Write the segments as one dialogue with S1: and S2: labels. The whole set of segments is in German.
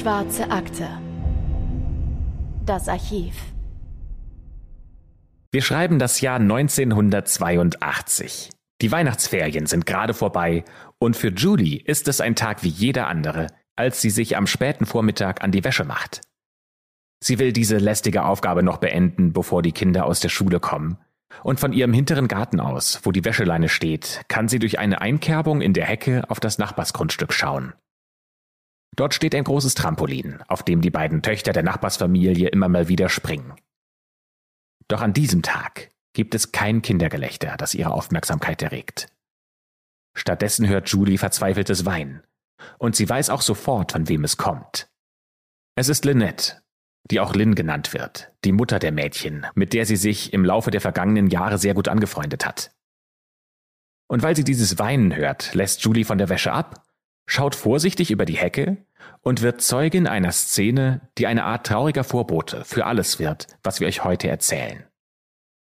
S1: Schwarze Akte. Das Archiv.
S2: Wir schreiben das Jahr 1982. Die Weihnachtsferien sind gerade vorbei und für Julie ist es ein Tag wie jeder andere, als sie sich am späten Vormittag an die Wäsche macht. Sie will diese lästige Aufgabe noch beenden, bevor die Kinder aus der Schule kommen. Und von ihrem hinteren Garten aus, wo die Wäscheleine steht, kann sie durch eine Einkerbung in der Hecke auf das Nachbarsgrundstück schauen. Dort steht ein großes Trampolin, auf dem die beiden Töchter der Nachbarsfamilie immer mal wieder springen. Doch an diesem Tag gibt es kein Kindergelächter, das ihre Aufmerksamkeit erregt. Stattdessen hört Julie verzweifeltes Weinen. Und sie weiß auch sofort, von wem es kommt. Es ist Lynette, die auch Lynn genannt wird, die Mutter der Mädchen, mit der sie sich im Laufe der vergangenen Jahre sehr gut angefreundet hat. Und weil sie dieses Weinen hört, lässt Julie von der Wäsche ab, schaut vorsichtig über die Hecke und wird Zeugin einer Szene, die eine Art trauriger Vorbote für alles wird, was wir euch heute erzählen.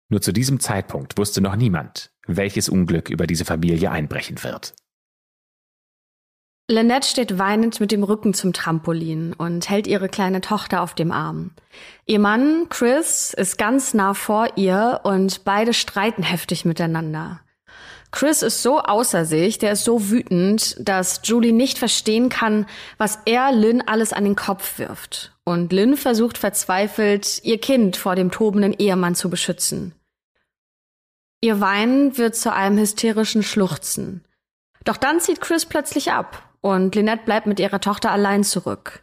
S2: Nur zu diesem Zeitpunkt wusste noch niemand, welches Unglück über diese Familie einbrechen wird.
S3: Lynette steht weinend mit dem Rücken zum Trampolin und hält ihre kleine Tochter auf dem Arm. Ihr Mann, Chris, ist ganz nah vor ihr und beide streiten heftig miteinander. Chris ist so außer sich, der ist so wütend, dass Julie nicht verstehen kann, was er Lynn alles an den Kopf wirft. Und Lynn versucht verzweifelt, ihr Kind vor dem tobenden Ehemann zu beschützen. Ihr Weinen wird zu einem hysterischen Schluchzen. Doch dann zieht Chris plötzlich ab und Lynette bleibt mit ihrer Tochter allein zurück.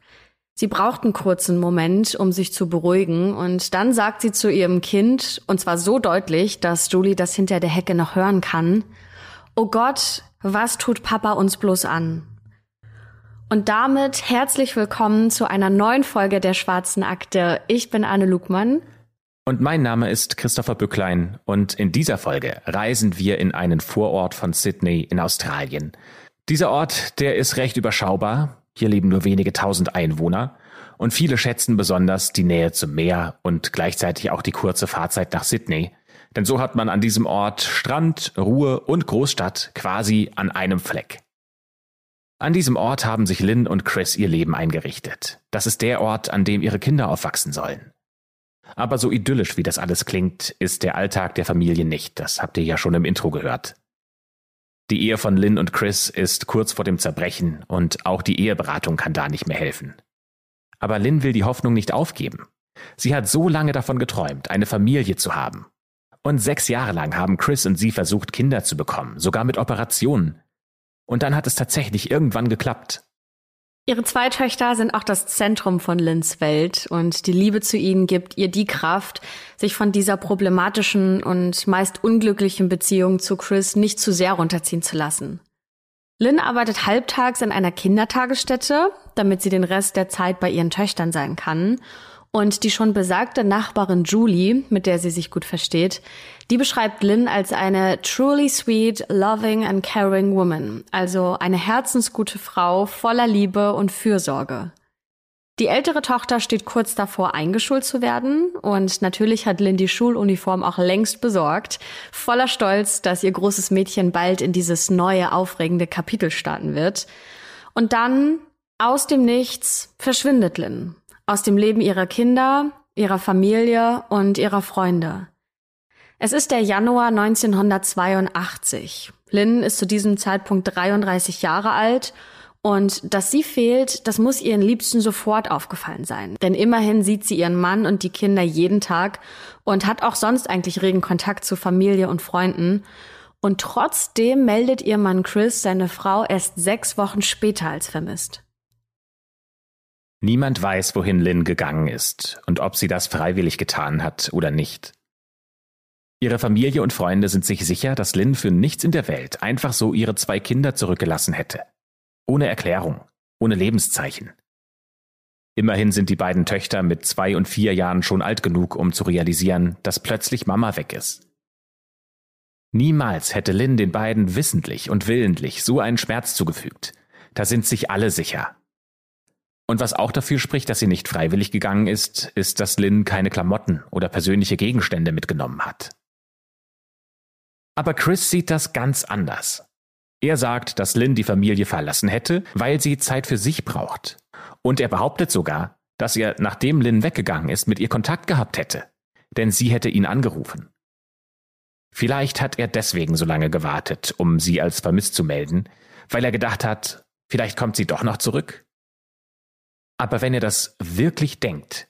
S3: Sie braucht einen kurzen Moment, um sich zu beruhigen, und dann sagt sie zu ihrem Kind, und zwar so deutlich, dass Julie das hinter der Hecke noch hören kann, Oh Gott, was tut Papa uns bloß an? Und damit herzlich willkommen zu einer neuen Folge der Schwarzen Akte. Ich bin Anne Lugmann.
S2: Und mein Name ist Christopher Bücklein und in dieser Folge reisen wir in einen Vorort von Sydney in Australien. Dieser Ort, der ist recht überschaubar. Hier leben nur wenige tausend Einwohner. Und viele schätzen besonders die Nähe zum Meer und gleichzeitig auch die kurze Fahrzeit nach Sydney. Denn so hat man an diesem Ort Strand, Ruhe und Großstadt quasi an einem Fleck. An diesem Ort haben sich Lynn und Chris ihr Leben eingerichtet. Das ist der Ort, an dem ihre Kinder aufwachsen sollen. Aber so idyllisch wie das alles klingt, ist der Alltag der Familie nicht. Das habt ihr ja schon im Intro gehört. Die Ehe von Lynn und Chris ist kurz vor dem Zerbrechen und auch die Eheberatung kann da nicht mehr helfen. Aber Lynn will die Hoffnung nicht aufgeben. Sie hat so lange davon geträumt, eine Familie zu haben. Und sechs Jahre lang haben Chris und sie versucht, Kinder zu bekommen, sogar mit Operationen. Und dann hat es tatsächlich irgendwann geklappt.
S3: Ihre zwei Töchter sind auch das Zentrum von Lynns Welt und die Liebe zu ihnen gibt ihr die Kraft, sich von dieser problematischen und meist unglücklichen Beziehung zu Chris nicht zu sehr runterziehen zu lassen. Lynn arbeitet halbtags in einer Kindertagesstätte, damit sie den Rest der Zeit bei ihren Töchtern sein kann und die schon besagte Nachbarin Julie, mit der sie sich gut versteht, die beschreibt Lynn als eine truly sweet, loving and caring woman, also eine herzensgute Frau voller Liebe und Fürsorge. Die ältere Tochter steht kurz davor, eingeschult zu werden und natürlich hat Lynn die Schuluniform auch längst besorgt, voller Stolz, dass ihr großes Mädchen bald in dieses neue, aufregende Kapitel starten wird. Und dann, aus dem Nichts, verschwindet Lynn aus dem Leben ihrer Kinder, ihrer Familie und ihrer Freunde. Es ist der Januar 1982. Lynn ist zu diesem Zeitpunkt 33 Jahre alt und dass sie fehlt, das muss ihren Liebsten sofort aufgefallen sein. Denn immerhin sieht sie ihren Mann und die Kinder jeden Tag und hat auch sonst eigentlich regen Kontakt zu Familie und Freunden. Und trotzdem meldet ihr Mann Chris seine Frau erst sechs Wochen später als vermisst.
S2: Niemand weiß, wohin Lynn gegangen ist und ob sie das freiwillig getan hat oder nicht. Ihre Familie und Freunde sind sich sicher, dass Lynn für nichts in der Welt einfach so ihre zwei Kinder zurückgelassen hätte. Ohne Erklärung, ohne Lebenszeichen. Immerhin sind die beiden Töchter mit zwei und vier Jahren schon alt genug, um zu realisieren, dass plötzlich Mama weg ist. Niemals hätte Lynn den beiden wissentlich und willentlich so einen Schmerz zugefügt. Da sind sich alle sicher. Und was auch dafür spricht, dass sie nicht freiwillig gegangen ist, ist, dass Lynn keine Klamotten oder persönliche Gegenstände mitgenommen hat. Aber Chris sieht das ganz anders. Er sagt, dass Lynn die Familie verlassen hätte, weil sie Zeit für sich braucht. Und er behauptet sogar, dass er, nachdem Lynn weggegangen ist, mit ihr Kontakt gehabt hätte. Denn sie hätte ihn angerufen. Vielleicht hat er deswegen so lange gewartet, um sie als vermisst zu melden, weil er gedacht hat, vielleicht kommt sie doch noch zurück. Aber wenn er das wirklich denkt,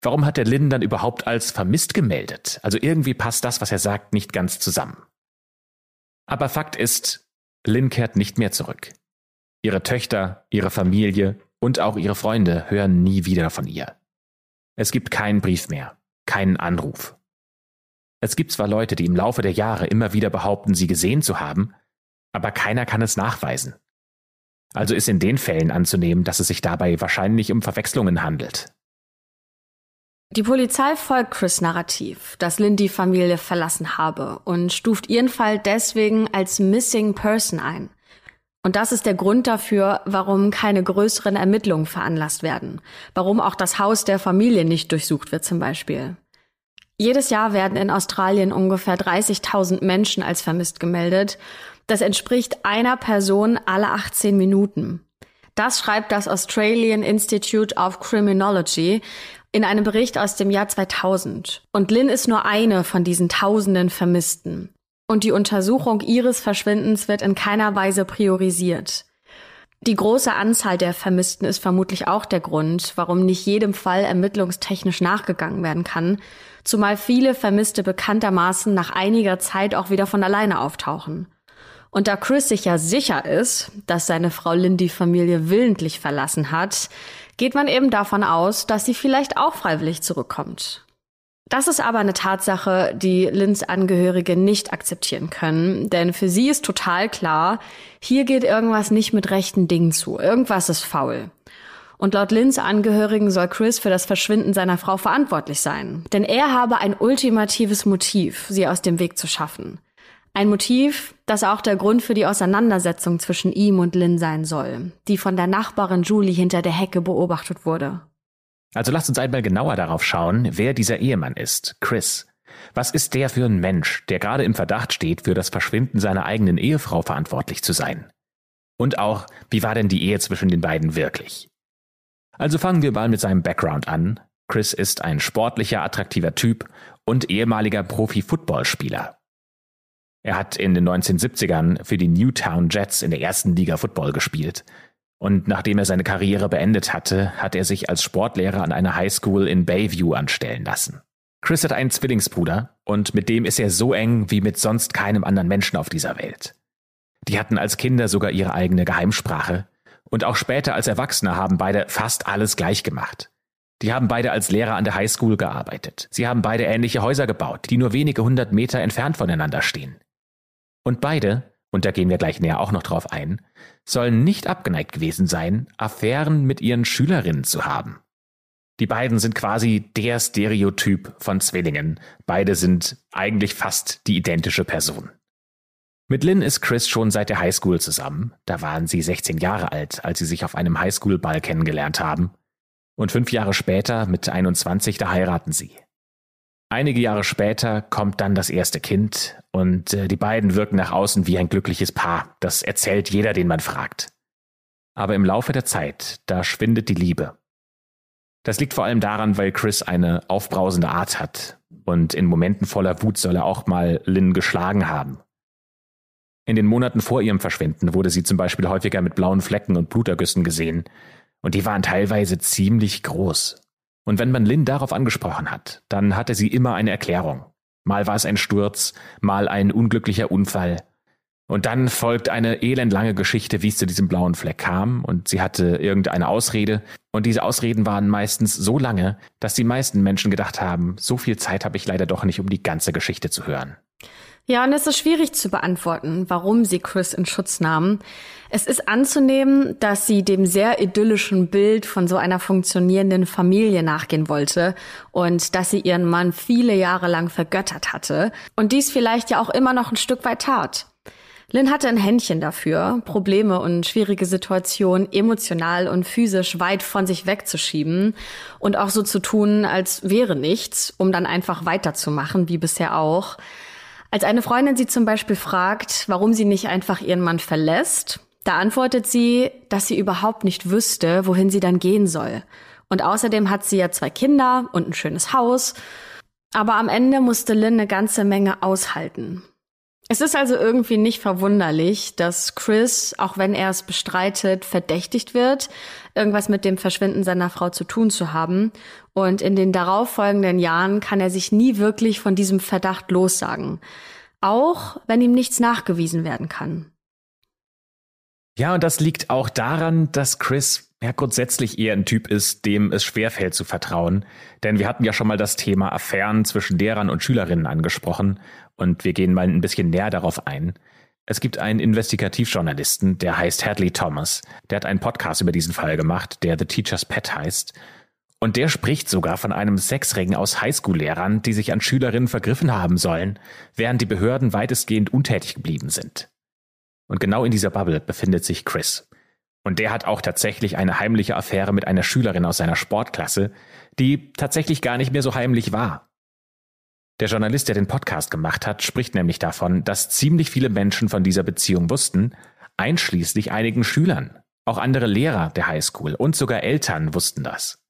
S2: warum hat er Lynn dann überhaupt als vermisst gemeldet? Also irgendwie passt das, was er sagt, nicht ganz zusammen. Aber Fakt ist, Lynn kehrt nicht mehr zurück. Ihre Töchter, ihre Familie und auch ihre Freunde hören nie wieder von ihr. Es gibt keinen Brief mehr, keinen Anruf. Es gibt zwar Leute, die im Laufe der Jahre immer wieder behaupten, sie gesehen zu haben, aber keiner kann es nachweisen. Also ist in den Fällen anzunehmen, dass es sich dabei wahrscheinlich um Verwechslungen handelt.
S3: Die Polizei folgt Chris Narrativ, dass Lynn die Familie verlassen habe und stuft ihren Fall deswegen als Missing Person ein. Und das ist der Grund dafür, warum keine größeren Ermittlungen veranlasst werden, warum auch das Haus der Familie nicht durchsucht wird zum Beispiel. Jedes Jahr werden in Australien ungefähr 30.000 Menschen als vermisst gemeldet. Das entspricht einer Person alle 18 Minuten. Das schreibt das Australian Institute of Criminology in einem Bericht aus dem Jahr 2000. Und Lynn ist nur eine von diesen tausenden Vermissten. Und die Untersuchung ihres Verschwindens wird in keiner Weise priorisiert. Die große Anzahl der Vermissten ist vermutlich auch der Grund, warum nicht jedem Fall ermittlungstechnisch nachgegangen werden kann, zumal viele Vermisste bekanntermaßen nach einiger Zeit auch wieder von alleine auftauchen. Und da Chris sich ja sicher ist, dass seine Frau Lynn die Familie willentlich verlassen hat, geht man eben davon aus, dass sie vielleicht auch freiwillig zurückkommt. Das ist aber eine Tatsache, die Lynns Angehörige nicht akzeptieren können, denn für sie ist total klar, hier geht irgendwas nicht mit rechten Dingen zu, irgendwas ist faul. Und laut Lynns Angehörigen soll Chris für das Verschwinden seiner Frau verantwortlich sein. Denn er habe ein ultimatives Motiv, sie aus dem Weg zu schaffen. Ein Motiv, das auch der Grund für die Auseinandersetzung zwischen ihm und Lynn sein soll, die von der Nachbarin Julie hinter der Hecke beobachtet wurde.
S2: Also lasst uns einmal genauer darauf schauen, wer dieser Ehemann ist, Chris. Was ist der für ein Mensch, der gerade im Verdacht steht, für das Verschwinden seiner eigenen Ehefrau verantwortlich zu sein? Und auch, wie war denn die Ehe zwischen den beiden wirklich? Also fangen wir mal mit seinem Background an. Chris ist ein sportlicher, attraktiver Typ und ehemaliger Profi-Footballspieler. Er hat in den 1970ern für die Newtown Jets in der ersten Liga Football gespielt. Und nachdem er seine Karriere beendet hatte, hat er sich als Sportlehrer an einer Highschool in Bayview anstellen lassen. Chris hat einen Zwillingsbruder und mit dem ist er so eng wie mit sonst keinem anderen Menschen auf dieser Welt. Die hatten als Kinder sogar ihre eigene Geheimsprache und auch später als Erwachsene haben beide fast alles gleich gemacht. Die haben beide als Lehrer an der Highschool gearbeitet. Sie haben beide ähnliche Häuser gebaut, die nur wenige hundert Meter entfernt voneinander stehen. Und beide, und da gehen wir gleich näher auch noch drauf ein, sollen nicht abgeneigt gewesen sein, Affären mit ihren Schülerinnen zu haben. Die beiden sind quasi der Stereotyp von Zwillingen. Beide sind eigentlich fast die identische Person. Mit Lynn ist Chris schon seit der Highschool zusammen. Da waren sie 16 Jahre alt, als sie sich auf einem Highschool-Ball kennengelernt haben. Und fünf Jahre später, mit 21, da heiraten sie. Einige Jahre später kommt dann das erste Kind und äh, die beiden wirken nach außen wie ein glückliches Paar. Das erzählt jeder, den man fragt. Aber im Laufe der Zeit, da schwindet die Liebe. Das liegt vor allem daran, weil Chris eine aufbrausende Art hat und in Momenten voller Wut soll er auch mal Lynn geschlagen haben. In den Monaten vor ihrem Verschwinden wurde sie zum Beispiel häufiger mit blauen Flecken und Blutergüssen gesehen, und die waren teilweise ziemlich groß. Und wenn man Lynn darauf angesprochen hat, dann hatte sie immer eine Erklärung. Mal war es ein Sturz, mal ein unglücklicher Unfall. Und dann folgt eine elendlange Geschichte, wie es zu diesem blauen Fleck kam, und sie hatte irgendeine Ausrede, und diese Ausreden waren meistens so lange, dass die meisten Menschen gedacht haben, so viel Zeit habe ich leider doch nicht, um die ganze Geschichte zu hören.
S3: Ja, und es ist schwierig zu beantworten, warum sie Chris in Schutz nahmen. Es ist anzunehmen, dass sie dem sehr idyllischen Bild von so einer funktionierenden Familie nachgehen wollte und dass sie ihren Mann viele Jahre lang vergöttert hatte und dies vielleicht ja auch immer noch ein Stück weit tat. Lynn hatte ein Händchen dafür, Probleme und schwierige Situationen emotional und physisch weit von sich wegzuschieben und auch so zu tun, als wäre nichts, um dann einfach weiterzumachen, wie bisher auch. Als eine Freundin sie zum Beispiel fragt, warum sie nicht einfach ihren Mann verlässt, Da antwortet sie, dass sie überhaupt nicht wüsste, wohin sie dann gehen soll. Und außerdem hat sie ja zwei Kinder und ein schönes Haus. Aber am Ende musste Lynn eine ganze Menge aushalten. Es ist also irgendwie nicht verwunderlich, dass Chris, auch wenn er es bestreitet, verdächtigt wird, irgendwas mit dem Verschwinden seiner Frau zu tun zu haben. Und in den darauffolgenden Jahren kann er sich nie wirklich von diesem Verdacht lossagen. Auch wenn ihm nichts nachgewiesen werden kann.
S2: Ja, und das liegt auch daran, dass Chris ja grundsätzlich eher ein Typ ist, dem es schwerfällt zu vertrauen. Denn wir hatten ja schon mal das Thema Affären zwischen Lehrern und Schülerinnen angesprochen und wir gehen mal ein bisschen näher darauf ein. Es gibt einen Investigativjournalisten, der heißt Hadley Thomas. Der hat einen Podcast über diesen Fall gemacht, der The Teacher's Pet heißt. Und der spricht sogar von einem Sexring aus Highschool-Lehrern, die sich an Schülerinnen vergriffen haben sollen, während die Behörden weitestgehend untätig geblieben sind. Und genau in dieser Bubble befindet sich Chris. Und der hat auch tatsächlich eine heimliche Affäre mit einer Schülerin aus seiner Sportklasse, die tatsächlich gar nicht mehr so heimlich war. Der Journalist, der den Podcast gemacht hat, spricht nämlich davon, dass ziemlich viele Menschen von dieser Beziehung wussten, einschließlich einigen Schülern. Auch andere Lehrer der Highschool und sogar Eltern wussten das.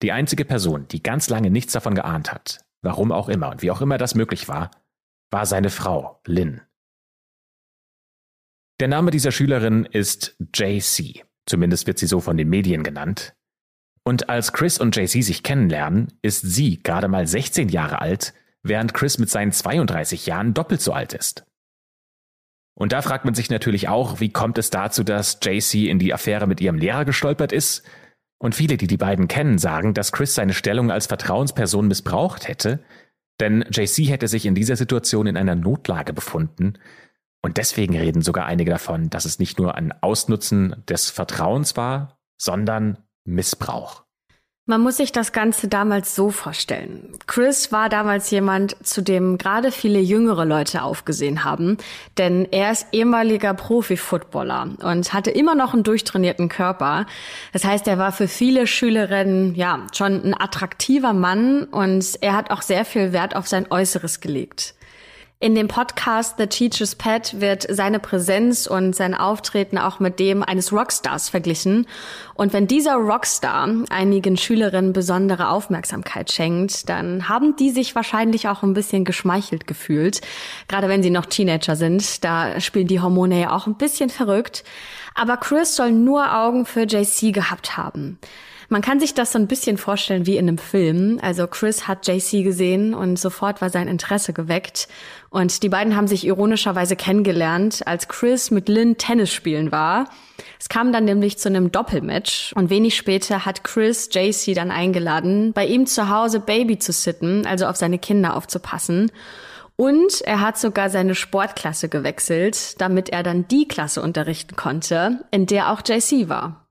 S2: Die einzige Person, die ganz lange nichts davon geahnt hat, warum auch immer und wie auch immer das möglich war, war seine Frau, Lynn. Der Name dieser Schülerin ist JC, zumindest wird sie so von den Medien genannt. Und als Chris und JC sich kennenlernen, ist sie gerade mal 16 Jahre alt während Chris mit seinen 32 Jahren doppelt so alt ist. Und da fragt man sich natürlich auch, wie kommt es dazu, dass JC in die Affäre mit ihrem Lehrer gestolpert ist? Und viele, die die beiden kennen, sagen, dass Chris seine Stellung als Vertrauensperson missbraucht hätte, denn JC hätte sich in dieser Situation in einer Notlage befunden. Und deswegen reden sogar einige davon, dass es nicht nur ein Ausnutzen des Vertrauens war, sondern Missbrauch.
S3: Man muss sich das Ganze damals so vorstellen. Chris war damals jemand, zu dem gerade viele jüngere Leute aufgesehen haben, denn er ist ehemaliger Profi-Footballer und hatte immer noch einen durchtrainierten Körper. Das heißt, er war für viele Schülerinnen, ja, schon ein attraktiver Mann und er hat auch sehr viel Wert auf sein Äußeres gelegt. In dem Podcast The Teacher's Pet wird seine Präsenz und sein Auftreten auch mit dem eines Rockstars verglichen. Und wenn dieser Rockstar einigen Schülerinnen besondere Aufmerksamkeit schenkt, dann haben die sich wahrscheinlich auch ein bisschen geschmeichelt gefühlt. Gerade wenn sie noch Teenager sind, da spielen die Hormone ja auch ein bisschen verrückt. Aber Chris soll nur Augen für JC gehabt haben. Man kann sich das so ein bisschen vorstellen wie in einem Film. Also Chris hat JC gesehen und sofort war sein Interesse geweckt. Und die beiden haben sich ironischerweise kennengelernt, als Chris mit Lynn Tennis spielen war. Es kam dann nämlich zu einem Doppelmatch und wenig später hat Chris JC dann eingeladen, bei ihm zu Hause Baby zu sitten, also auf seine Kinder aufzupassen. Und er hat sogar seine Sportklasse gewechselt, damit er dann die Klasse unterrichten konnte, in der auch JC war.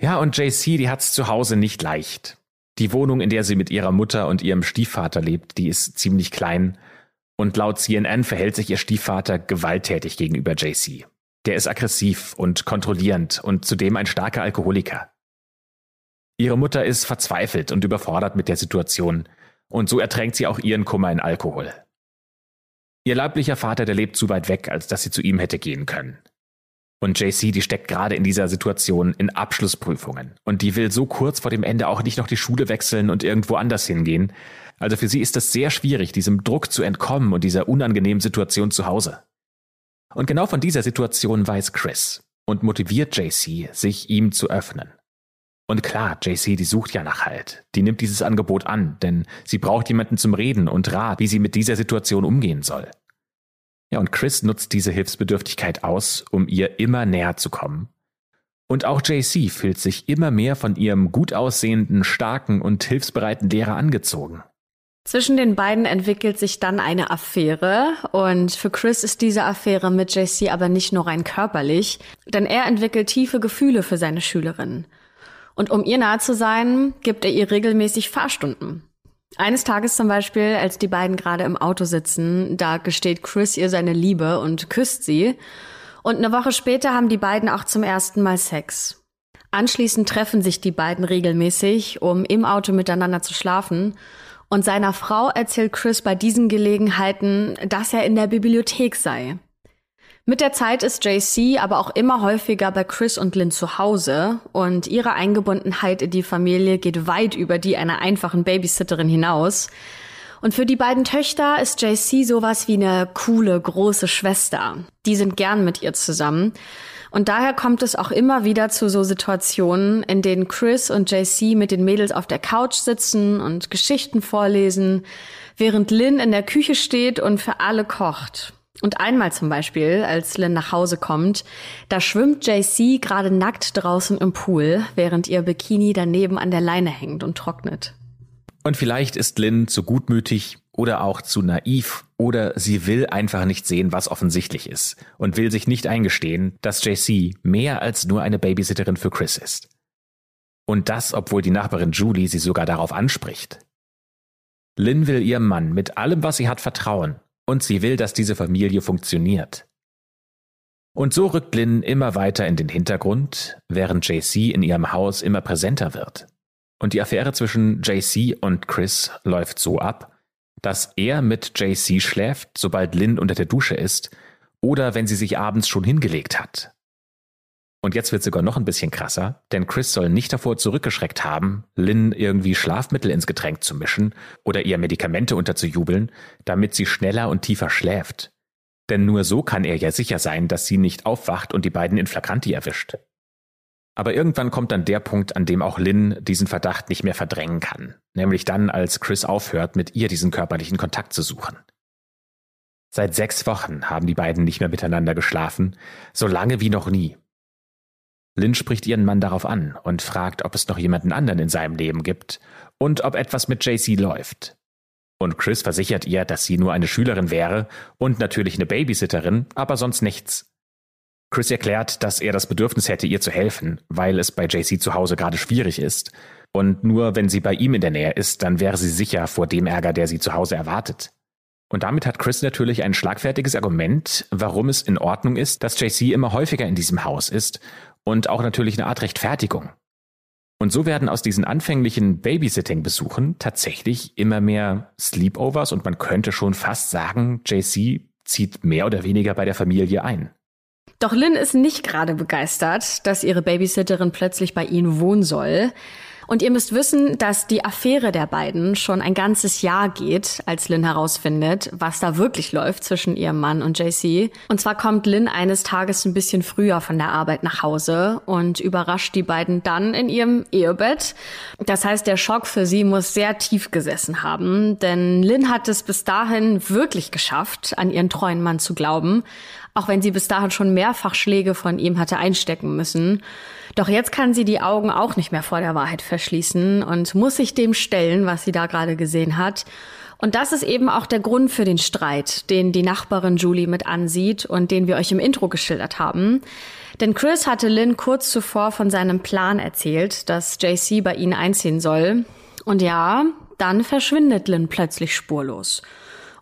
S2: Ja, und JC, die hat's zu Hause nicht leicht. Die Wohnung, in der sie mit ihrer Mutter und ihrem Stiefvater lebt, die ist ziemlich klein. Und laut CNN verhält sich ihr Stiefvater gewalttätig gegenüber JC. Der ist aggressiv und kontrollierend und zudem ein starker Alkoholiker. Ihre Mutter ist verzweifelt und überfordert mit der Situation, und so ertränkt sie auch ihren Kummer in Alkohol. Ihr leiblicher Vater, der lebt zu weit weg, als dass sie zu ihm hätte gehen können. Und JC, die steckt gerade in dieser Situation in Abschlussprüfungen. Und die will so kurz vor dem Ende auch nicht noch die Schule wechseln und irgendwo anders hingehen. Also für sie ist es sehr schwierig, diesem Druck zu entkommen und dieser unangenehmen Situation zu Hause. Und genau von dieser Situation weiß Chris und motiviert JC, sich ihm zu öffnen. Und klar, JC, die sucht ja nach Halt. Die nimmt dieses Angebot an, denn sie braucht jemanden zum Reden und Rat, wie sie mit dieser Situation umgehen soll. Ja, und Chris nutzt diese Hilfsbedürftigkeit aus, um ihr immer näher zu kommen. Und auch JC fühlt sich immer mehr von ihrem gut aussehenden, starken und hilfsbereiten Lehrer angezogen.
S3: Zwischen den beiden entwickelt sich dann eine Affäre und für Chris ist diese Affäre mit JC aber nicht nur rein körperlich, denn er entwickelt tiefe Gefühle für seine Schülerin. Und um ihr nahe zu sein, gibt er ihr regelmäßig Fahrstunden. Eines Tages zum Beispiel, als die beiden gerade im Auto sitzen, da gesteht Chris ihr seine Liebe und küsst sie. Und eine Woche später haben die beiden auch zum ersten Mal Sex. Anschließend treffen sich die beiden regelmäßig, um im Auto miteinander zu schlafen. Und seiner Frau erzählt Chris bei diesen Gelegenheiten, dass er in der Bibliothek sei. Mit der Zeit ist JC aber auch immer häufiger bei Chris und Lynn zu Hause und ihre Eingebundenheit in die Familie geht weit über die einer einfachen Babysitterin hinaus. Und für die beiden Töchter ist JC sowas wie eine coole, große Schwester. Die sind gern mit ihr zusammen. Und daher kommt es auch immer wieder zu so Situationen, in denen Chris und JC mit den Mädels auf der Couch sitzen und Geschichten vorlesen, während Lynn in der Küche steht und für alle kocht. Und einmal zum Beispiel, als Lynn nach Hause kommt, da schwimmt JC gerade nackt draußen im Pool, während ihr Bikini daneben an der Leine hängt und trocknet.
S2: Und vielleicht ist Lynn zu gutmütig oder auch zu naiv oder sie will einfach nicht sehen, was offensichtlich ist und will sich nicht eingestehen, dass JC mehr als nur eine Babysitterin für Chris ist. Und das, obwohl die Nachbarin Julie sie sogar darauf anspricht. Lynn will ihrem Mann mit allem, was sie hat, vertrauen und sie will, dass diese Familie funktioniert. Und so rückt Lynn immer weiter in den Hintergrund, während JC in ihrem Haus immer präsenter wird. Und die Affäre zwischen JC und Chris läuft so ab, dass er mit JC schläft, sobald Lynn unter der Dusche ist, oder wenn sie sich abends schon hingelegt hat. Und jetzt wird sogar noch ein bisschen krasser, denn Chris soll nicht davor zurückgeschreckt haben, Lynn irgendwie Schlafmittel ins Getränk zu mischen oder ihr Medikamente unterzujubeln, damit sie schneller und tiefer schläft. Denn nur so kann er ja sicher sein, dass sie nicht aufwacht und die beiden in Flagranti erwischt. Aber irgendwann kommt dann der Punkt, an dem auch Lynn diesen Verdacht nicht mehr verdrängen kann. Nämlich dann, als Chris aufhört, mit ihr diesen körperlichen Kontakt zu suchen. Seit sechs Wochen haben die beiden nicht mehr miteinander geschlafen, so lange wie noch nie. Lynn spricht ihren Mann darauf an und fragt, ob es noch jemanden anderen in seinem Leben gibt und ob etwas mit JC läuft. Und Chris versichert ihr, dass sie nur eine Schülerin wäre und natürlich eine Babysitterin, aber sonst nichts. Chris erklärt, dass er das Bedürfnis hätte, ihr zu helfen, weil es bei JC zu Hause gerade schwierig ist. Und nur wenn sie bei ihm in der Nähe ist, dann wäre sie sicher vor dem Ärger, der sie zu Hause erwartet. Und damit hat Chris natürlich ein schlagfertiges Argument, warum es in Ordnung ist, dass JC immer häufiger in diesem Haus ist und auch natürlich eine Art Rechtfertigung. Und so werden aus diesen anfänglichen Babysitting-Besuchen tatsächlich immer mehr Sleepovers und man könnte schon fast sagen, JC zieht mehr oder weniger bei der Familie ein.
S3: Doch Lynn ist nicht gerade begeistert, dass ihre Babysitterin plötzlich bei ihnen wohnen soll. Und ihr müsst wissen, dass die Affäre der beiden schon ein ganzes Jahr geht, als Lynn herausfindet, was da wirklich läuft zwischen ihrem Mann und JC. Und zwar kommt Lynn eines Tages ein bisschen früher von der Arbeit nach Hause und überrascht die beiden dann in ihrem Ehebett. Das heißt, der Schock für sie muss sehr tief gesessen haben, denn Lynn hat es bis dahin wirklich geschafft, an ihren treuen Mann zu glauben auch wenn sie bis dahin schon mehrfach Schläge von ihm hatte einstecken müssen. Doch jetzt kann sie die Augen auch nicht mehr vor der Wahrheit verschließen und muss sich dem stellen, was sie da gerade gesehen hat. Und das ist eben auch der Grund für den Streit, den die Nachbarin Julie mit ansieht und den wir euch im Intro geschildert haben. Denn Chris hatte Lynn kurz zuvor von seinem Plan erzählt, dass JC bei ihnen einziehen soll. Und ja, dann verschwindet Lynn plötzlich spurlos.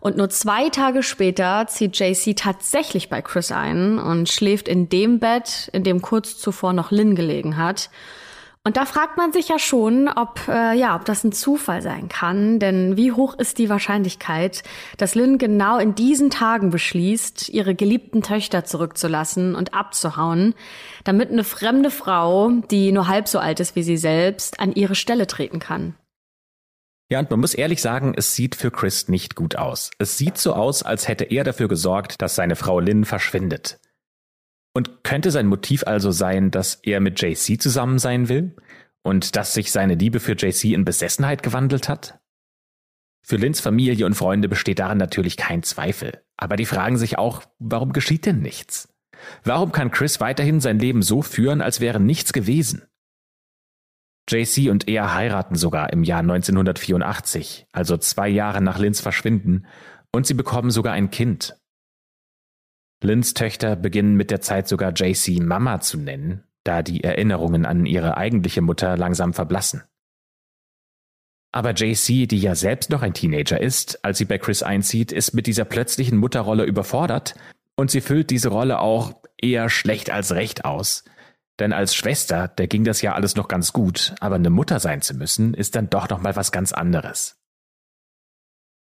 S3: Und nur zwei Tage später zieht JC tatsächlich bei Chris ein und schläft in dem Bett, in dem kurz zuvor noch Lynn gelegen hat. Und da fragt man sich ja schon, ob, äh, ja, ob das ein Zufall sein kann. Denn wie hoch ist die Wahrscheinlichkeit, dass Lynn genau in diesen Tagen beschließt, ihre geliebten Töchter zurückzulassen und abzuhauen, damit eine fremde Frau, die nur halb so alt ist wie sie selbst, an ihre Stelle treten kann?
S2: Ja, und man muss ehrlich sagen, es sieht für Chris nicht gut aus. Es sieht so aus, als hätte er dafür gesorgt, dass seine Frau Lynn verschwindet. Und könnte sein Motiv also sein, dass er mit JC zusammen sein will? Und dass sich seine Liebe für JC in Besessenheit gewandelt hat? Für Lynns Familie und Freunde besteht daran natürlich kein Zweifel. Aber die fragen sich auch, warum geschieht denn nichts? Warum kann Chris weiterhin sein Leben so führen, als wäre nichts gewesen? JC und er heiraten sogar im Jahr 1984, also zwei Jahre nach Lynns Verschwinden, und sie bekommen sogar ein Kind. Lynns Töchter beginnen mit der Zeit sogar JC Mama zu nennen, da die Erinnerungen an ihre eigentliche Mutter langsam verblassen. Aber JC, die ja selbst noch ein Teenager ist, als sie bei Chris einzieht, ist mit dieser plötzlichen Mutterrolle überfordert und sie füllt diese Rolle auch eher schlecht als recht aus, denn als Schwester, der ging das ja alles noch ganz gut, aber eine Mutter sein zu müssen, ist dann doch noch mal was ganz anderes.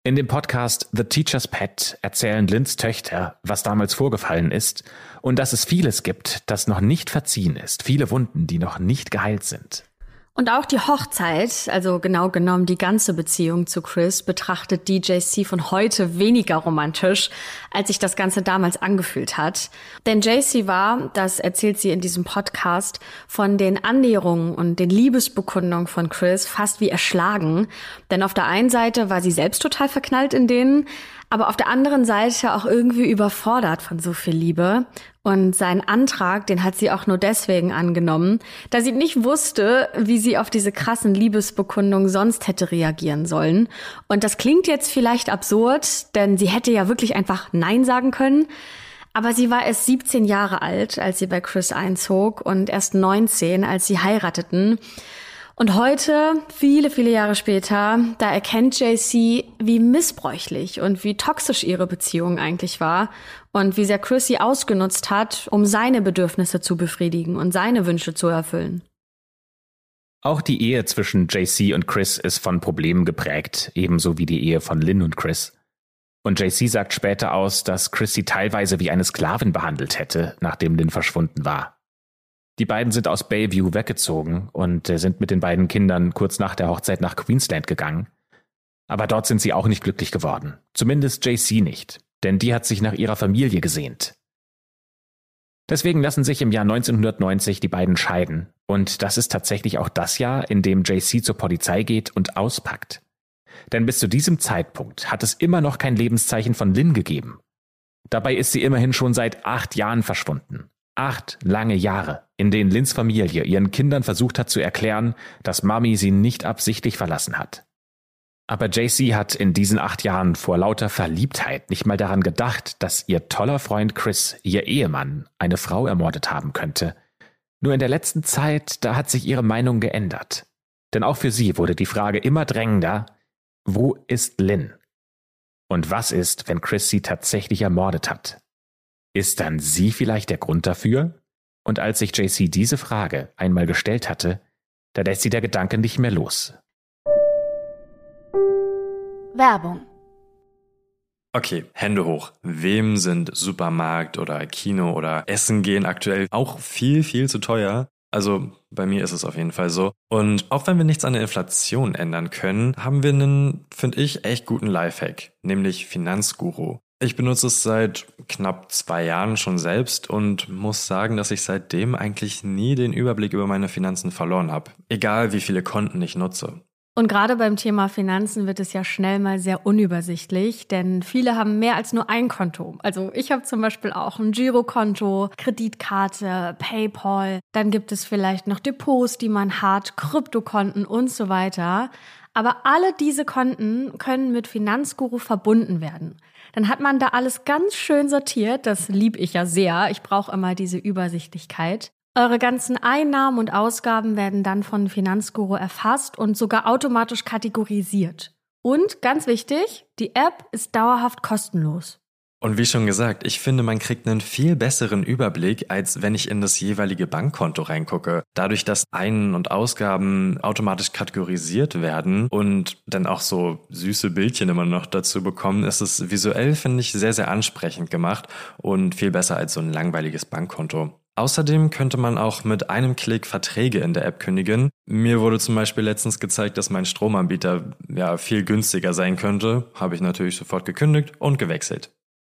S2: In dem Podcast The Teacher's Pet erzählen Lynns Töchter, was damals vorgefallen ist und dass es vieles gibt, das noch nicht verziehen ist, viele Wunden, die noch nicht geheilt sind.
S3: Und auch die Hochzeit, also genau genommen die ganze Beziehung zu Chris, betrachtet DJC von heute weniger romantisch, als sich das Ganze damals angefühlt hat. Denn JC war, das erzählt sie in diesem Podcast, von den Annäherungen und den Liebesbekundungen von Chris fast wie erschlagen. Denn auf der einen Seite war sie selbst total verknallt in denen, aber auf der anderen Seite auch irgendwie überfordert von so viel Liebe. Und seinen Antrag, den hat sie auch nur deswegen angenommen, da sie nicht wusste, wie sie auf diese krassen Liebesbekundungen sonst hätte reagieren sollen. Und das klingt jetzt vielleicht absurd, denn sie hätte ja wirklich einfach Nein sagen können. Aber sie war erst 17 Jahre alt, als sie bei Chris einzog und erst 19, als sie heirateten. Und heute, viele, viele Jahre später, da erkennt JC, wie missbräuchlich und wie toxisch ihre Beziehung eigentlich war und wie sehr Chris sie ausgenutzt hat, um seine Bedürfnisse zu befriedigen und seine Wünsche zu erfüllen.
S2: Auch die Ehe zwischen JC und Chris ist von Problemen geprägt, ebenso wie die Ehe von Lynn und Chris. Und JC sagt später aus, dass Chris sie teilweise wie eine Sklavin behandelt hätte, nachdem Lynn verschwunden war. Die beiden sind aus Bayview weggezogen und äh, sind mit den beiden Kindern kurz nach der Hochzeit nach Queensland gegangen. Aber dort sind sie auch nicht glücklich geworden. Zumindest JC nicht, denn die hat sich nach ihrer Familie gesehnt. Deswegen lassen sich im Jahr 1990 die beiden scheiden. Und das ist tatsächlich auch das Jahr, in dem JC zur Polizei geht und auspackt. Denn bis zu diesem Zeitpunkt hat es immer noch kein Lebenszeichen von Lynn gegeben. Dabei ist sie immerhin schon seit acht Jahren verschwunden. Acht lange Jahre, in denen Lins Familie ihren Kindern versucht hat zu erklären, dass Mami sie nicht absichtlich verlassen hat. Aber JC hat in diesen acht Jahren vor lauter Verliebtheit nicht mal daran gedacht, dass ihr toller Freund Chris, ihr Ehemann, eine Frau ermordet haben könnte. Nur in der letzten Zeit, da hat sich ihre Meinung geändert. Denn auch für sie wurde die Frage immer drängender, wo ist Lynn? Und was ist, wenn Chris sie tatsächlich ermordet hat? Ist dann sie vielleicht der Grund dafür? Und als sich JC diese Frage einmal gestellt hatte, da lässt sie der Gedanke nicht mehr los.
S1: Werbung.
S4: Okay, Hände hoch. Wem sind Supermarkt oder Kino oder Essen gehen aktuell auch viel, viel zu teuer? Also bei mir ist es auf jeden Fall so. Und auch wenn wir nichts an der Inflation ändern können, haben wir einen, finde ich, echt guten Lifehack, nämlich Finanzguru. Ich benutze es seit knapp zwei Jahren schon selbst und muss sagen, dass ich seitdem eigentlich nie den Überblick über meine Finanzen verloren habe. Egal wie viele Konten ich nutze.
S3: Und gerade beim Thema Finanzen wird es ja schnell mal sehr unübersichtlich, denn viele haben mehr als nur ein Konto. Also ich habe zum Beispiel auch ein Girokonto, Kreditkarte, PayPal, dann gibt es vielleicht noch Depots, die man hat, Kryptokonten und so weiter. Aber alle diese Konten können mit Finanzguru verbunden werden dann hat man da alles ganz schön sortiert. Das lieb ich ja sehr. Ich brauche immer diese Übersichtlichkeit. Eure ganzen Einnahmen und Ausgaben werden dann von Finanzguru erfasst und sogar automatisch kategorisiert. Und ganz wichtig, die App ist dauerhaft kostenlos.
S4: Und wie schon gesagt, ich finde, man kriegt einen viel besseren Überblick, als wenn ich in das jeweilige Bankkonto reingucke. Dadurch, dass Ein- und Ausgaben automatisch kategorisiert werden und dann auch so süße Bildchen immer noch dazu bekommen, ist es visuell, finde ich, sehr, sehr ansprechend gemacht und viel besser als so ein langweiliges Bankkonto. Außerdem könnte man auch mit einem Klick Verträge in der App kündigen. Mir wurde zum Beispiel letztens gezeigt, dass mein Stromanbieter ja viel günstiger sein könnte. Habe ich natürlich sofort gekündigt und gewechselt.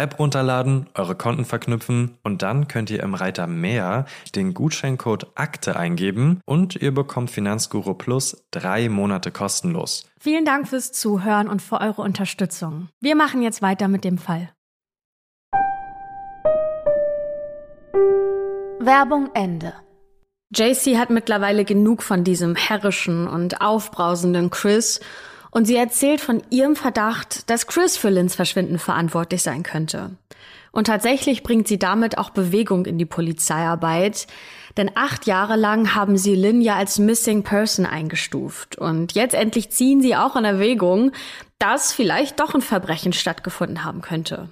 S4: App runterladen, eure Konten verknüpfen und dann könnt ihr im Reiter Mehr den Gutscheincode Akte eingeben und ihr bekommt Finanzguru Plus drei Monate kostenlos.
S3: Vielen Dank fürs Zuhören und für eure Unterstützung. Wir machen jetzt weiter mit dem Fall.
S1: Werbung Ende.
S3: JC hat mittlerweile genug von diesem herrischen und aufbrausenden Chris und sie erzählt von ihrem Verdacht, dass Chris für Lynns Verschwinden verantwortlich sein könnte. Und tatsächlich bringt sie damit auch Bewegung in die Polizeiarbeit, denn acht Jahre lang haben sie Lynn ja als Missing Person eingestuft. Und jetzt endlich ziehen sie auch in Erwägung, dass vielleicht doch ein Verbrechen stattgefunden haben könnte.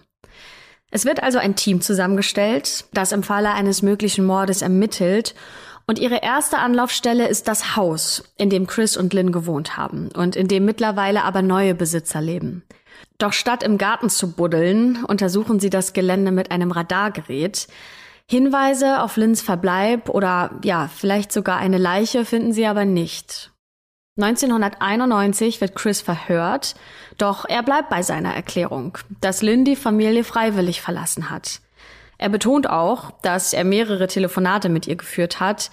S3: Es wird also ein Team zusammengestellt, das im Falle eines möglichen Mordes ermittelt und ihre erste Anlaufstelle ist das Haus, in dem Chris und Lynn gewohnt haben und in dem mittlerweile aber neue Besitzer leben. Doch statt im Garten zu buddeln, untersuchen sie das Gelände mit einem Radargerät. Hinweise auf Lynns Verbleib oder ja, vielleicht sogar eine Leiche finden sie aber nicht. 1991 wird Chris verhört, doch er bleibt bei seiner Erklärung, dass Lynn die Familie freiwillig verlassen hat. Er betont auch, dass er mehrere Telefonate mit ihr geführt hat,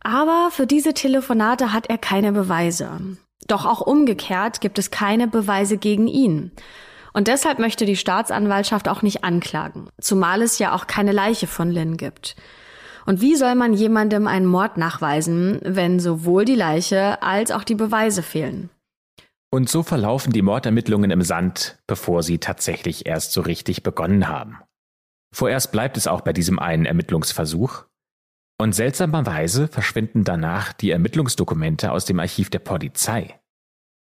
S3: aber für diese Telefonate hat er keine Beweise. Doch auch umgekehrt gibt es keine Beweise gegen ihn. Und deshalb möchte die Staatsanwaltschaft auch nicht anklagen, zumal es ja auch keine Leiche von Lynn gibt. Und wie soll man jemandem einen Mord nachweisen, wenn sowohl die Leiche als auch die Beweise fehlen?
S2: Und so verlaufen die Mordermittlungen im Sand, bevor sie tatsächlich erst so richtig begonnen haben. Vorerst bleibt es auch bei diesem einen Ermittlungsversuch, und seltsamerweise verschwinden danach die Ermittlungsdokumente aus dem Archiv der Polizei.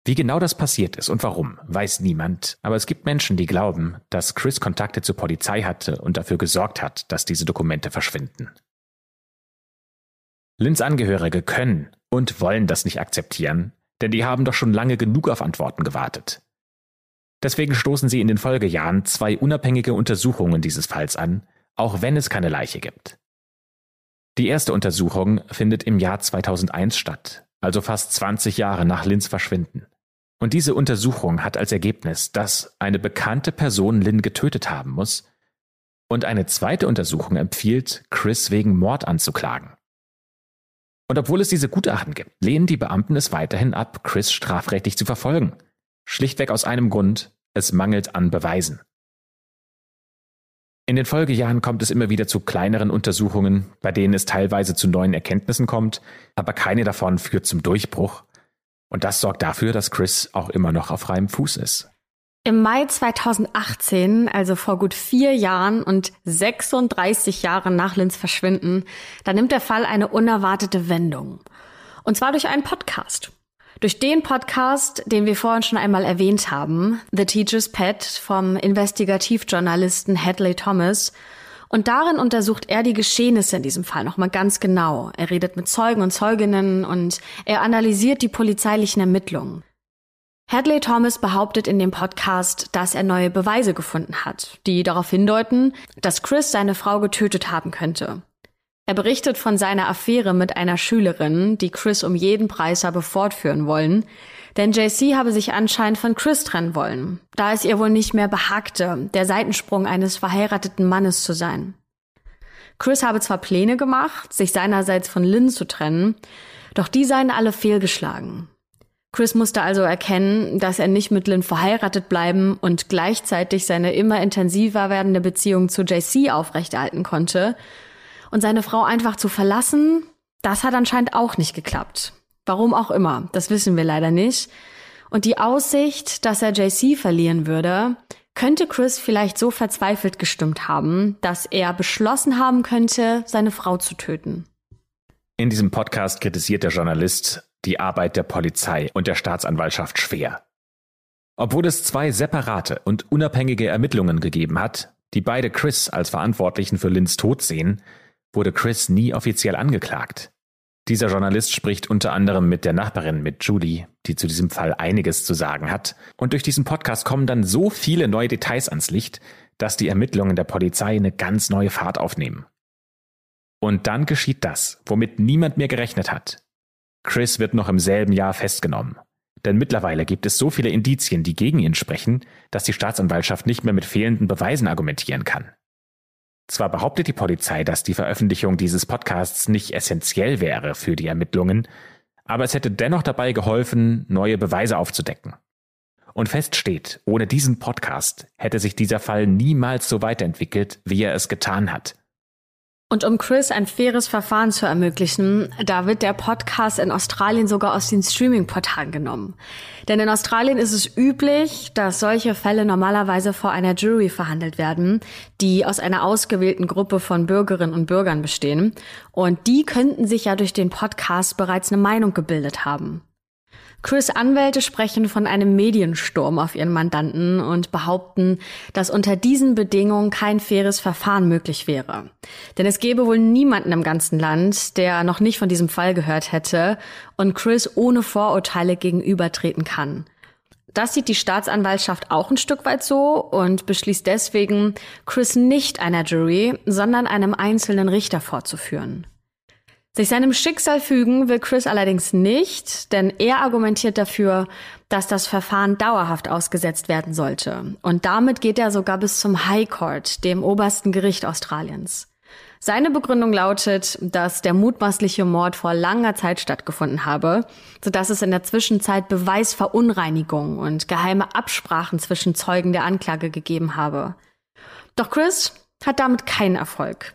S2: Wie genau das passiert ist und warum, weiß niemand, aber es gibt Menschen, die glauben, dass Chris Kontakte zur Polizei hatte und dafür gesorgt hat, dass diese Dokumente verschwinden. Lynns Angehörige können und wollen das nicht akzeptieren, denn die haben doch schon lange genug auf Antworten gewartet. Deswegen stoßen sie in den Folgejahren zwei unabhängige Untersuchungen dieses Falls an, auch wenn es keine Leiche gibt. Die erste Untersuchung findet im Jahr 2001 statt, also fast 20 Jahre nach Lynns Verschwinden. Und diese Untersuchung hat als Ergebnis, dass eine bekannte Person Lynn getötet haben muss, und eine zweite Untersuchung empfiehlt, Chris wegen Mord anzuklagen. Und obwohl es diese Gutachten gibt, lehnen die Beamten es weiterhin ab, Chris strafrechtlich zu verfolgen. Schlichtweg aus einem Grund, es mangelt an Beweisen. In den Folgejahren kommt es immer wieder zu kleineren Untersuchungen, bei denen es teilweise zu neuen Erkenntnissen kommt, aber keine davon führt zum Durchbruch. Und das sorgt dafür, dass Chris auch immer noch auf freiem Fuß ist.
S3: Im Mai 2018, also vor gut vier Jahren und 36 Jahren nach Lins Verschwinden, da nimmt der Fall eine unerwartete Wendung. Und zwar durch einen Podcast. Durch den Podcast, den wir vorhin schon einmal erwähnt haben, The Teacher's Pet vom Investigativjournalisten Hadley Thomas. Und darin untersucht er die Geschehnisse in diesem Fall nochmal ganz genau. Er redet mit Zeugen und Zeuginnen und er analysiert die polizeilichen Ermittlungen. Hadley Thomas behauptet in dem Podcast, dass er neue Beweise gefunden hat, die darauf hindeuten, dass Chris seine Frau getötet haben könnte. Er berichtet von seiner Affäre mit einer Schülerin, die Chris um jeden Preis habe fortführen wollen, denn JC habe sich anscheinend von Chris trennen wollen, da es ihr wohl nicht mehr behagte, der Seitensprung eines verheirateten Mannes zu sein. Chris habe zwar Pläne gemacht, sich seinerseits von Lynn zu trennen, doch die seien alle fehlgeschlagen. Chris musste also erkennen, dass er nicht mit Lynn verheiratet bleiben und gleichzeitig seine immer intensiver werdende Beziehung zu JC aufrechterhalten konnte, und seine Frau einfach zu verlassen, das hat anscheinend auch nicht geklappt. Warum auch immer, das wissen wir leider nicht. Und die Aussicht, dass er JC verlieren würde, könnte Chris vielleicht so verzweifelt gestimmt haben, dass er beschlossen haben könnte, seine Frau zu töten.
S2: In diesem Podcast kritisiert der Journalist die Arbeit der Polizei und der Staatsanwaltschaft schwer. Obwohl es zwei separate und unabhängige Ermittlungen gegeben hat, die beide Chris als Verantwortlichen für Lynns Tod sehen, wurde Chris nie offiziell angeklagt. Dieser Journalist spricht unter anderem mit der Nachbarin, mit Judy, die zu diesem Fall einiges zu sagen hat. Und durch diesen Podcast kommen dann so viele neue Details ans Licht, dass die Ermittlungen der Polizei eine ganz neue Fahrt aufnehmen. Und dann geschieht das, womit niemand mehr gerechnet hat. Chris wird noch im selben Jahr festgenommen. Denn mittlerweile gibt es so viele Indizien, die gegen ihn sprechen, dass die Staatsanwaltschaft nicht mehr mit fehlenden Beweisen argumentieren kann. Zwar behauptet die Polizei, dass die Veröffentlichung dieses Podcasts nicht essentiell wäre für die Ermittlungen, aber es hätte dennoch dabei geholfen, neue Beweise aufzudecken. Und fest steht, ohne diesen Podcast hätte sich dieser Fall niemals so weiterentwickelt, wie er es getan hat.
S3: Und um Chris ein faires Verfahren zu ermöglichen, da wird der Podcast in Australien sogar aus den Streaming-Portalen genommen. Denn in Australien ist es üblich, dass solche Fälle normalerweise vor einer Jury verhandelt werden, die aus einer ausgewählten Gruppe von Bürgerinnen und Bürgern bestehen. Und die könnten sich ja durch den Podcast bereits eine Meinung gebildet haben. Chris Anwälte sprechen von einem Mediensturm auf ihren Mandanten und behaupten, dass unter diesen Bedingungen kein faires Verfahren möglich wäre. Denn es gäbe wohl niemanden im ganzen Land, der noch nicht von diesem Fall gehört hätte und Chris ohne Vorurteile gegenübertreten kann. Das sieht die Staatsanwaltschaft auch ein Stück weit so und beschließt deswegen, Chris nicht einer Jury, sondern einem einzelnen Richter vorzuführen. Sich seinem Schicksal fügen will Chris allerdings nicht, denn er argumentiert dafür, dass das Verfahren dauerhaft ausgesetzt werden sollte. Und damit geht er sogar bis zum High Court, dem obersten Gericht Australiens. Seine Begründung lautet, dass der mutmaßliche Mord vor langer Zeit stattgefunden habe, sodass es in der Zwischenzeit Beweisverunreinigung und geheime Absprachen zwischen Zeugen der Anklage gegeben habe. Doch Chris hat damit keinen Erfolg.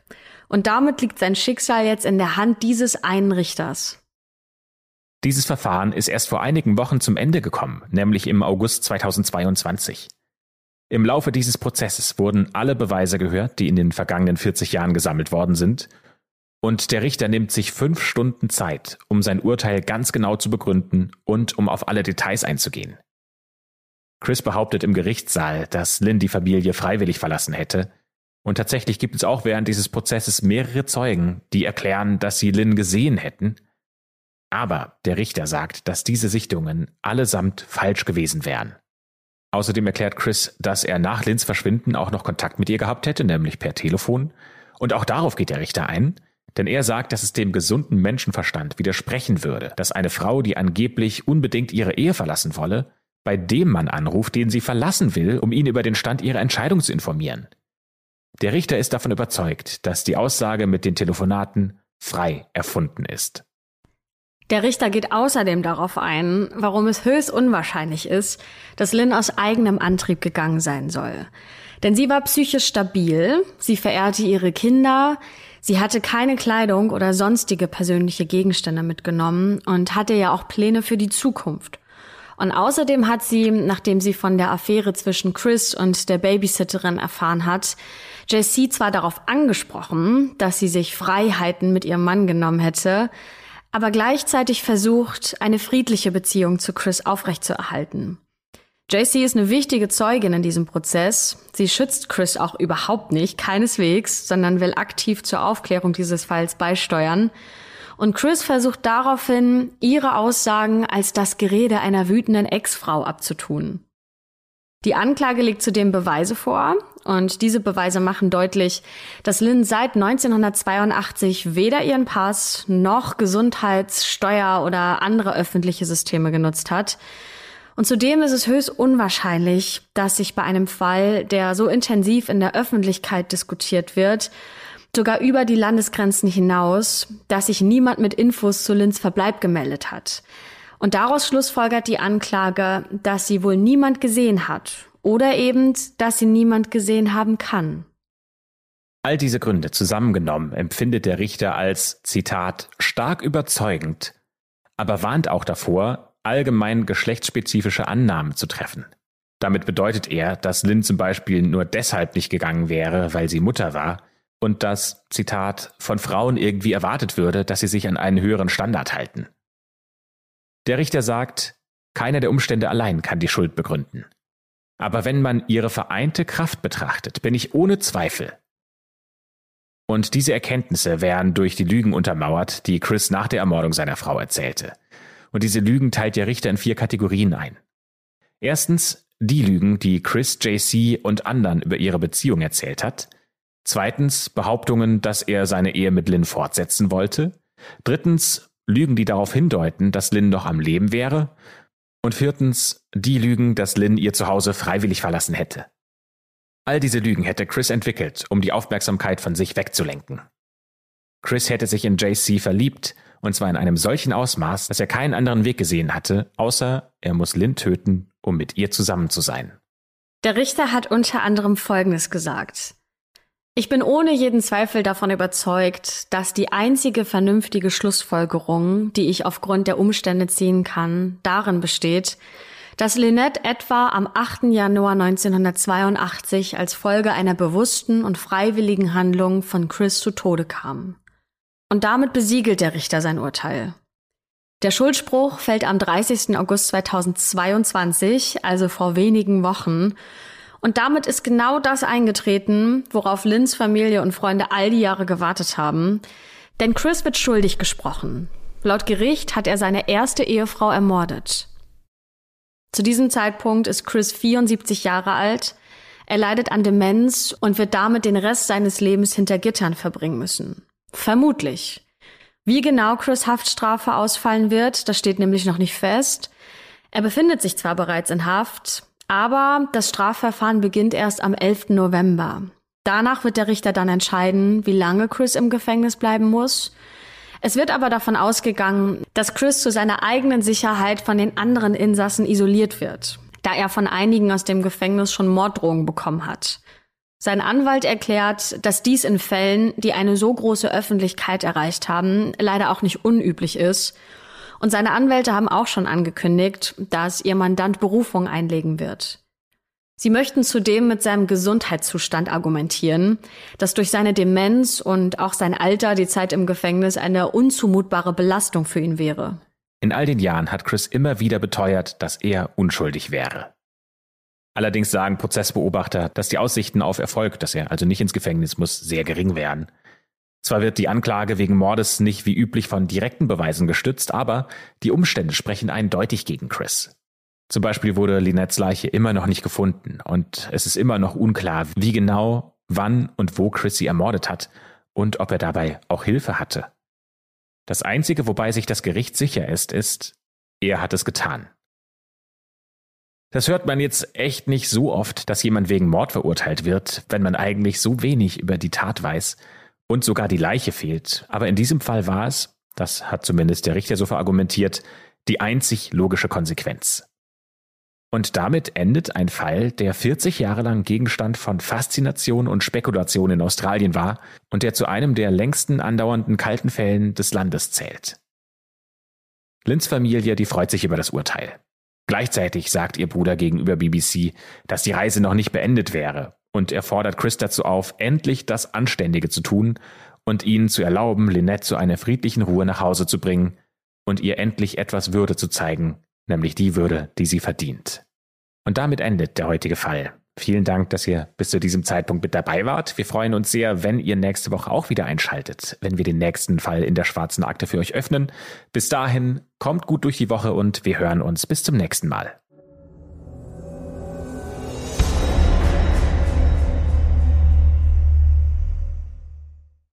S3: Und damit liegt sein Schicksal jetzt in der Hand dieses einen Richters.
S2: Dieses Verfahren ist erst vor einigen Wochen zum Ende gekommen, nämlich im August 2022. Im Laufe dieses Prozesses wurden alle Beweise gehört, die in den vergangenen 40 Jahren gesammelt worden sind, und der Richter nimmt sich fünf Stunden Zeit, um sein Urteil ganz genau zu begründen und um auf alle Details einzugehen. Chris behauptet im Gerichtssaal, dass Lynn die Familie freiwillig verlassen hätte, und tatsächlich gibt es auch während dieses Prozesses mehrere Zeugen, die erklären, dass sie Lynn gesehen hätten. Aber der Richter sagt, dass diese Sichtungen allesamt falsch gewesen wären. Außerdem erklärt Chris, dass er nach Lynns Verschwinden auch noch Kontakt mit ihr gehabt hätte, nämlich per Telefon. Und auch darauf geht der Richter ein, denn er sagt, dass es dem gesunden Menschenverstand widersprechen würde, dass eine Frau, die angeblich unbedingt ihre Ehe verlassen wolle, bei dem Mann anruft, den sie verlassen will, um ihn über den Stand ihrer Entscheidung zu informieren. Der Richter ist davon überzeugt, dass die Aussage mit den Telefonaten frei erfunden ist.
S3: Der Richter geht außerdem darauf ein, warum es höchst unwahrscheinlich ist, dass Lynn aus eigenem Antrieb gegangen sein soll. Denn sie war psychisch stabil, sie verehrte ihre Kinder, sie hatte keine Kleidung oder sonstige persönliche Gegenstände mitgenommen und hatte ja auch Pläne für die Zukunft. Und außerdem hat sie, nachdem sie von der Affäre zwischen Chris und der Babysitterin erfahren hat, Jessie zwar darauf angesprochen, dass sie sich Freiheiten mit ihrem Mann genommen hätte, aber gleichzeitig versucht, eine friedliche Beziehung zu Chris aufrechtzuerhalten. JC ist eine wichtige Zeugin in diesem Prozess. Sie schützt Chris auch überhaupt nicht, keineswegs, sondern will aktiv zur Aufklärung dieses Falls beisteuern. Und Chris versucht daraufhin, ihre Aussagen als das Gerede einer wütenden Ex-Frau abzutun. Die Anklage legt zudem Beweise vor und diese Beweise machen deutlich, dass Lynn seit 1982 weder ihren Pass noch Gesundheits-, Steuer- oder andere öffentliche Systeme genutzt hat. Und zudem ist es höchst unwahrscheinlich, dass sich bei einem Fall, der so intensiv in der Öffentlichkeit diskutiert wird, sogar über die Landesgrenzen hinaus, dass sich niemand mit Infos zu Lynns Verbleib gemeldet hat. Und daraus schlussfolgert die Anklage, dass sie wohl niemand gesehen hat oder eben, dass sie niemand gesehen haben kann.
S2: All diese Gründe zusammengenommen empfindet der Richter als, Zitat, stark überzeugend, aber warnt auch davor, allgemein geschlechtsspezifische Annahmen zu treffen. Damit bedeutet er, dass Lynn zum Beispiel nur deshalb nicht gegangen wäre, weil sie Mutter war, und dass, Zitat, von Frauen irgendwie erwartet würde, dass sie sich an einen höheren Standard halten. Der Richter sagt, keiner der Umstände allein kann die Schuld begründen. Aber wenn man ihre vereinte Kraft betrachtet, bin ich ohne Zweifel. Und diese Erkenntnisse wären durch die Lügen untermauert, die Chris nach der Ermordung seiner Frau erzählte. Und diese Lügen teilt der Richter in vier Kategorien ein. Erstens die Lügen, die Chris, JC und anderen über ihre Beziehung erzählt hat. Zweitens Behauptungen, dass er seine Ehe mit Lynn fortsetzen wollte. Drittens Lügen, die darauf hindeuten, dass Lynn noch am Leben wäre. Und viertens, die Lügen, dass Lynn ihr Zuhause freiwillig verlassen hätte. All diese Lügen hätte Chris entwickelt, um die Aufmerksamkeit von sich wegzulenken. Chris hätte sich in JC verliebt, und zwar in einem solchen Ausmaß, dass er keinen anderen Weg gesehen hatte, außer er muss Lynn töten, um mit ihr zusammen zu sein.
S3: Der Richter hat unter anderem Folgendes gesagt. Ich bin ohne jeden Zweifel davon überzeugt, dass die einzige vernünftige Schlussfolgerung, die ich aufgrund der Umstände ziehen kann, darin besteht, dass Lynette etwa am 8. Januar 1982 als Folge einer bewussten und freiwilligen Handlung von Chris zu Tode kam. Und damit besiegelt der Richter sein Urteil. Der Schuldspruch fällt am 30. August 2022, also vor wenigen Wochen, und damit ist genau das eingetreten, worauf Lynns Familie und Freunde all die Jahre gewartet haben. Denn Chris wird schuldig gesprochen. Laut Gericht hat er seine erste Ehefrau ermordet. Zu diesem Zeitpunkt ist Chris 74 Jahre alt. Er leidet an Demenz und wird damit den Rest seines Lebens hinter Gittern verbringen müssen. Vermutlich. Wie genau Chris Haftstrafe ausfallen wird, das steht nämlich noch nicht fest. Er befindet sich zwar bereits in Haft, aber das Strafverfahren beginnt erst am 11. November. Danach wird der Richter dann entscheiden, wie lange Chris im Gefängnis bleiben muss. Es wird aber davon ausgegangen, dass Chris zu seiner eigenen Sicherheit von den anderen Insassen isoliert wird, da er von einigen aus dem Gefängnis schon Morddrohungen bekommen hat. Sein Anwalt erklärt, dass dies in Fällen, die eine so große Öffentlichkeit erreicht haben, leider auch nicht unüblich ist und seine Anwälte haben auch schon angekündigt, dass ihr Mandant Berufung einlegen wird. Sie möchten zudem mit seinem Gesundheitszustand argumentieren, dass durch seine Demenz und auch sein Alter die Zeit im Gefängnis eine unzumutbare Belastung für ihn wäre.
S2: In all den Jahren hat Chris immer wieder beteuert, dass er unschuldig wäre. Allerdings sagen Prozessbeobachter, dass die Aussichten auf Erfolg, dass er also nicht ins Gefängnis muss, sehr gering wären. Zwar wird die Anklage wegen Mordes nicht wie üblich von direkten Beweisen gestützt, aber die Umstände sprechen eindeutig gegen Chris. Zum Beispiel wurde Linettes Leiche immer noch nicht gefunden und es ist immer noch unklar, wie genau, wann und wo Chris sie ermordet hat und ob er dabei auch Hilfe hatte. Das Einzige, wobei sich das Gericht sicher ist, ist, er hat es getan. Das hört man jetzt echt nicht so oft, dass jemand wegen Mord verurteilt wird, wenn man eigentlich so wenig über die Tat weiß und sogar die Leiche fehlt. Aber in diesem Fall war es, das hat zumindest der Richter so verargumentiert, die einzig logische Konsequenz. Und damit endet ein Fall, der 40 Jahre lang Gegenstand von Faszination und Spekulation in Australien war und der zu einem der längsten andauernden kalten Fällen des Landes zählt. Lynns Familie, die freut sich über das Urteil. Gleichzeitig sagt ihr Bruder gegenüber BBC, dass die Reise noch nicht beendet wäre und er fordert Chris dazu auf, endlich das Anständige zu tun und ihnen zu erlauben, Lynette zu einer friedlichen Ruhe nach Hause zu bringen und ihr endlich etwas Würde zu zeigen, nämlich die Würde, die sie verdient. Und damit endet der heutige Fall. Vielen Dank, dass ihr bis zu diesem Zeitpunkt mit dabei wart. Wir freuen uns sehr, wenn ihr nächste Woche auch wieder einschaltet, wenn wir den nächsten Fall in der schwarzen Akte für euch öffnen. Bis dahin, kommt gut durch die Woche und wir hören uns bis zum nächsten Mal.